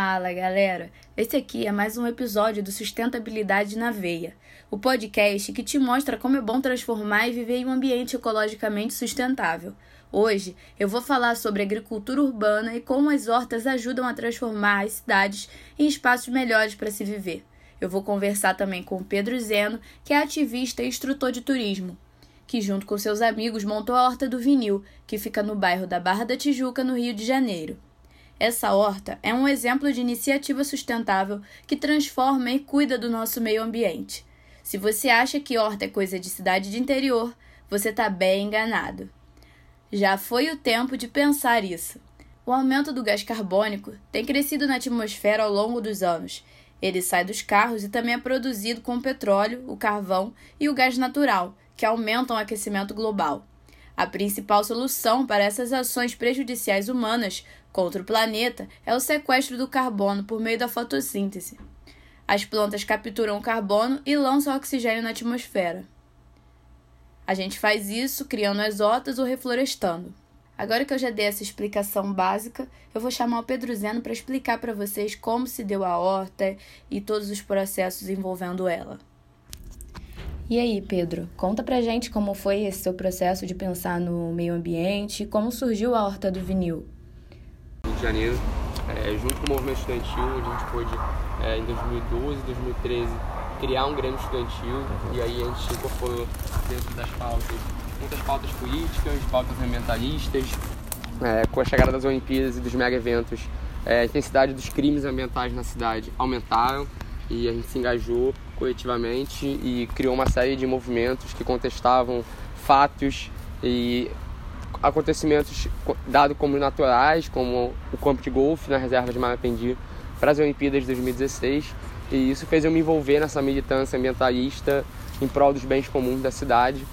Fala, galera! Esse aqui é mais um episódio do Sustentabilidade na Veia, o podcast que te mostra como é bom transformar e viver em um ambiente ecologicamente sustentável. Hoje eu vou falar sobre agricultura urbana e como as hortas ajudam a transformar as cidades em espaços melhores para se viver. Eu vou conversar também com Pedro Zeno, que é ativista e instrutor de turismo, que junto com seus amigos montou a Horta do Vinil, que fica no bairro da Barra da Tijuca, no Rio de Janeiro. Essa horta é um exemplo de iniciativa sustentável que transforma e cuida do nosso meio ambiente. Se você acha que horta é coisa de cidade de interior, você está bem enganado. Já foi o tempo de pensar isso. O aumento do gás carbônico tem crescido na atmosfera ao longo dos anos. Ele sai dos carros e também é produzido com o petróleo, o carvão e o gás natural, que aumentam o aquecimento global. A principal solução para essas ações prejudiciais humanas contra o planeta é o sequestro do carbono por meio da fotossíntese. As plantas capturam o carbono e lançam oxigênio na atmosfera. A gente faz isso criando exotas ou reflorestando. Agora que eu já dei essa explicação básica, eu vou chamar o Pedro Zeno para explicar para vocês como se deu a horta e todos os processos envolvendo ela. E aí, Pedro, conta pra gente como foi esse seu processo de pensar no meio ambiente e como surgiu a Horta do Vinil. De Janeiro, é, junto com o movimento estudantil, a gente pôde, é, em 2012, 2013, criar um Grêmio Estudantil e aí a gente incorporou dentro das pautas muitas pautas políticas, pautas ambientalistas. É, com a chegada das Olimpíadas e dos mega eventos, é, a intensidade dos crimes ambientais na cidade aumentaram e a gente se engajou coletivamente e criou uma série de movimentos que contestavam fatos e acontecimentos dados como naturais, como o campo de golfe na reserva de Marapendi para as Olimpíadas de 2016. E isso fez eu me envolver nessa militância ambientalista em prol dos bens comuns da cidade.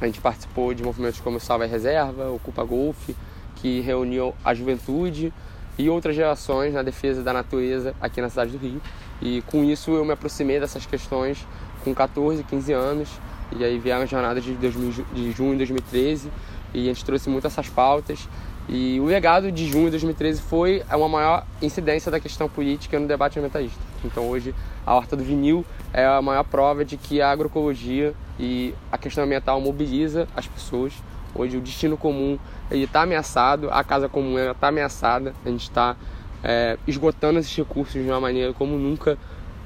A gente participou de movimentos como Salva a Reserva, Ocupa Golfe, que reuniam a juventude e outras gerações na defesa da natureza aqui na cidade do Rio. E com isso eu me aproximei dessas questões com 14, 15 anos. E aí vieram as jornadas de, 2000, de junho de 2013 e a gente trouxe muito essas pautas. E o legado de junho de 2013 foi uma maior incidência da questão política no debate ambientalista. Então hoje a horta do vinil é a maior prova de que a agroecologia e a questão ambiental mobiliza as pessoas. Hoje o destino comum está ameaçado, a casa comum está ameaçada, a gente está é, esgotando esses recursos de uma maneira como nunca.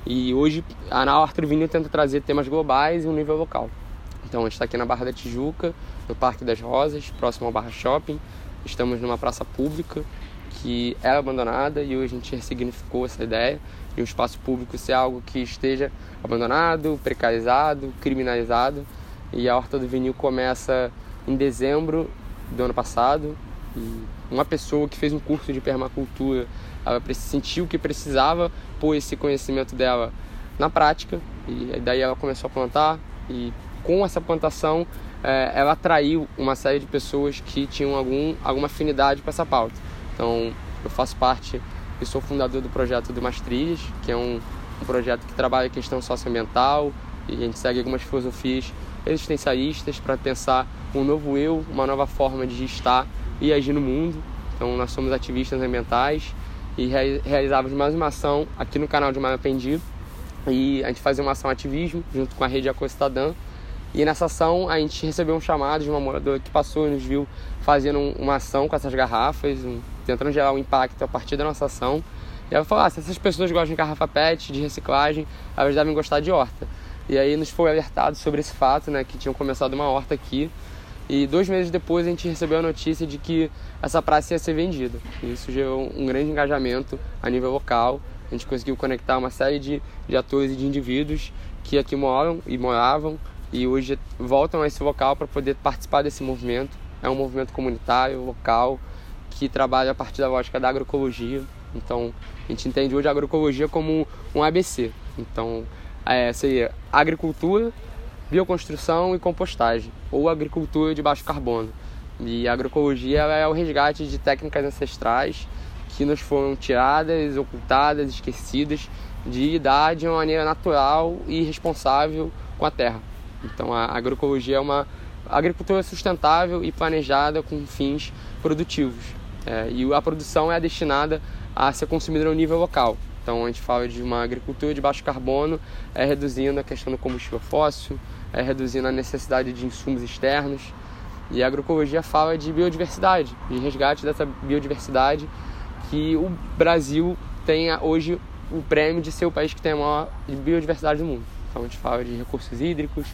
E hoje a Horta Vinil tenta trazer temas globais e um nível local. Então a gente está aqui na Barra da Tijuca, no Parque das Rosas, próximo ao Barra Shopping. Estamos numa praça pública que era abandonada e hoje a gente ressignificou essa ideia de um espaço público ser algo que esteja abandonado, precarizado, criminalizado. E a Horta do Vinil começa em dezembro do ano passado. E uma pessoa que fez um curso de permacultura, ela sentiu que precisava pôr esse conhecimento dela na prática e daí ela começou a plantar e com essa plantação é, ela atraiu uma série de pessoas que tinham algum, alguma afinidade com essa pauta. Então eu faço parte e sou fundador do projeto do Mastrilhas, que é um, um projeto que trabalha a questão socioambiental e a gente segue algumas filosofias existencialistas para pensar um novo eu, uma nova forma de estar e agir no mundo. Então nós somos ativistas ambientais e realizávamos mais uma ação aqui no canal de Marapendi e a gente fazia uma ação ativismo junto com a rede Ecostadã e nessa ação a gente recebeu um chamado de uma moradora que passou e nos viu fazendo uma ação com essas garrafas, um, tentando gerar um impacto a partir da nossa ação. E ela falou: ah, se essas pessoas gostam de garrafa PET, de reciclagem, elas devem gostar de horta. E aí nos foi alertado sobre esse fato, né, que tinham começado uma horta aqui. E dois meses depois a gente recebeu a notícia de que essa praça ia ser vendida. E isso gerou um grande engajamento a nível local. A gente conseguiu conectar uma série de, de atores e de indivíduos que aqui moram e moravam e hoje voltam a esse local para poder participar desse movimento. É um movimento comunitário, local, que trabalha a partir da lógica da agroecologia. Então, a gente entende hoje a agroecologia como um ABC. Então, é, seria agricultura, bioconstrução e compostagem, ou agricultura de baixo carbono. E a agroecologia é o resgate de técnicas ancestrais que nos foram tiradas, ocultadas, esquecidas, de lidar de uma maneira natural e responsável com a terra. Então a agroecologia é uma agricultura sustentável e planejada com fins produtivos. É, e a produção é destinada a ser consumida no nível local. Então a gente fala de uma agricultura de baixo carbono, é reduzindo a questão do combustível fóssil, é reduzindo a necessidade de insumos externos. E a agroecologia fala de biodiversidade, de resgate dessa biodiversidade que o Brasil tem hoje o prêmio de ser o país que tem a maior biodiversidade do mundo. A gente fala de recursos hídricos,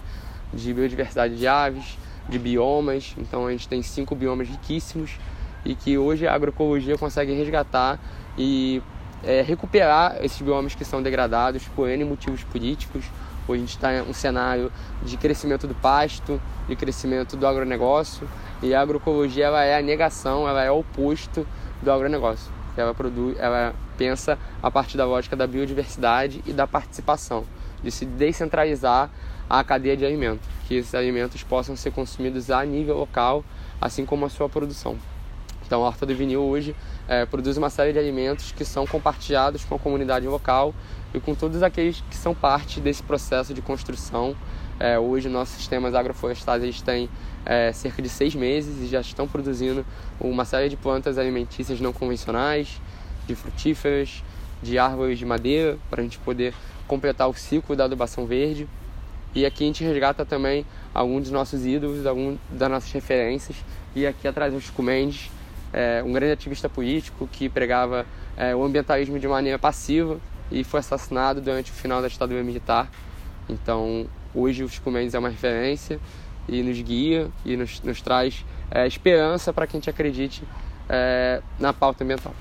de biodiversidade de aves, de biomas. Então a gente tem cinco biomas riquíssimos e que hoje a agroecologia consegue resgatar e é, recuperar esses biomas que são degradados por N motivos políticos. Hoje a gente está em um cenário de crescimento do pasto, de crescimento do agronegócio, e a agroecologia ela é a negação, ela é o oposto do agronegócio. Ela, produz, ela pensa a partir da lógica da biodiversidade e da participação, de se descentralizar a cadeia de alimentos, que esses alimentos possam ser consumidos a nível local, assim como a sua produção. Então, a Horta do Vinil hoje é, produz uma série de alimentos que são compartilhados com a comunidade local e com todos aqueles que são parte desse processo de construção. É, hoje, nossos sistemas agroflorestais eles têm é, cerca de seis meses e já estão produzindo uma série de plantas alimentícias não convencionais, de frutíferas, de árvores de madeira, para a gente poder completar o ciclo da adubação verde. E aqui a gente resgata também alguns dos nossos ídolos, algumas das nossas referências. E aqui atrás o Chico Mendes, é, um grande ativista político que pregava é, o ambientalismo de maneira passiva e foi assassinado durante o final da ditadura militar. Então, hoje o Chico Mendes é uma referência e nos guia e nos, nos traz é, esperança para que a gente acredite é, na pauta ambiental.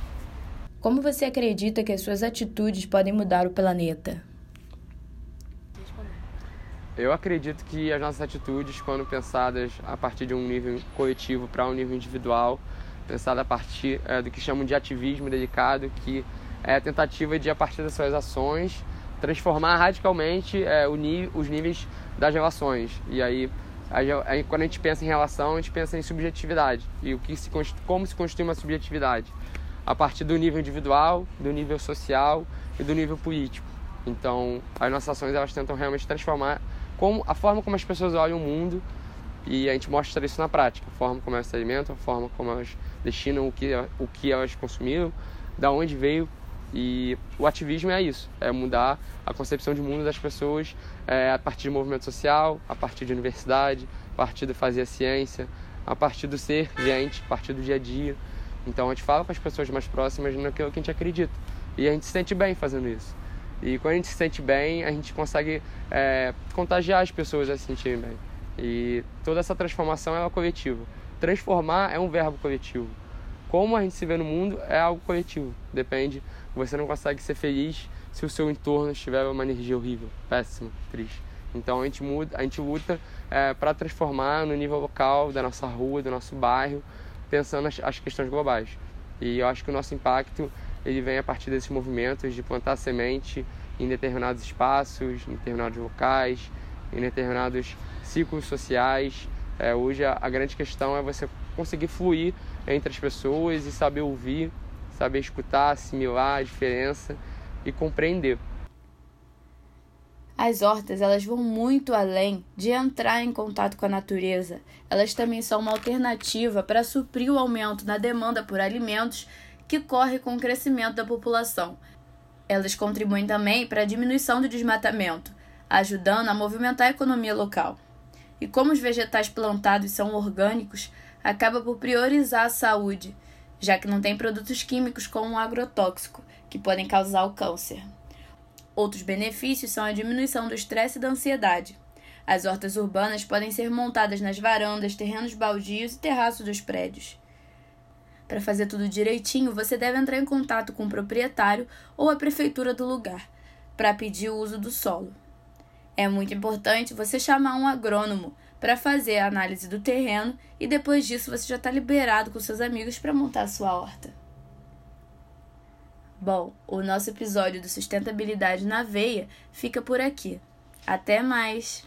Como você acredita que as suas atitudes podem mudar o planeta? Eu acredito que as nossas atitudes, quando pensadas a partir de um nível coletivo para um nível individual, pensada a partir é, do que chamam de ativismo dedicado, que é a tentativa de, a partir das suas ações, transformar radicalmente é, os níveis das relações. E aí, aí, quando a gente pensa em relação, a gente pensa em subjetividade. E o que se, como se constitui uma subjetividade? A partir do nível individual, do nível social e do nível político. Então, as nossas ações elas tentam realmente transformar como a forma como as pessoas olham o mundo e a gente mostra isso na prática, a forma como elas se alimentam, a forma como elas destinam o que, o que elas consumiram, da onde veio. E o ativismo é isso, é mudar a concepção de mundo das pessoas é, a partir do movimento social, a partir de universidade, a partir do fazer a ciência, a partir do ser gente, a partir do dia a dia. Então a gente fala com as pessoas mais próximas naquilo que a gente acredita. E a gente se sente bem fazendo isso. E quando a gente se sente bem, a gente consegue é, contagiar as pessoas a se sentirem bem. E toda essa transformação é coletiva. Transformar é um verbo coletivo. Como a gente se vê no mundo é algo coletivo. Depende. Você não consegue ser feliz se o seu entorno estiver uma energia horrível, péssima, triste. Então a gente muda, a gente luta é, para transformar no nível local da nossa rua, do nosso bairro, pensando as, as questões globais. E eu acho que o nosso impacto ele vem a partir desses movimentos de plantar semente em determinados espaços, em determinados locais, em determinados ciclos sociais. É, hoje a, a grande questão é você conseguir fluir entre as pessoas e saber ouvir, saber escutar, assimilar a diferença e compreender. As hortas, elas vão muito além de entrar em contato com a natureza. Elas também são uma alternativa para suprir o aumento na demanda por alimentos que corre com o crescimento da população. Elas contribuem também para a diminuição do desmatamento, ajudando a movimentar a economia local. E como os vegetais plantados são orgânicos, acaba por priorizar a saúde, já que não tem produtos químicos como o agrotóxico, que podem causar o câncer. Outros benefícios são a diminuição do estresse e da ansiedade. As hortas urbanas podem ser montadas nas varandas, terrenos baldios e terraços dos prédios. Para fazer tudo direitinho, você deve entrar em contato com o proprietário ou a prefeitura do lugar para pedir o uso do solo. É muito importante você chamar um agrônomo para fazer a análise do terreno e depois disso você já está liberado com seus amigos para montar a sua horta. Bom, o nosso episódio do Sustentabilidade na Veia fica por aqui. Até mais!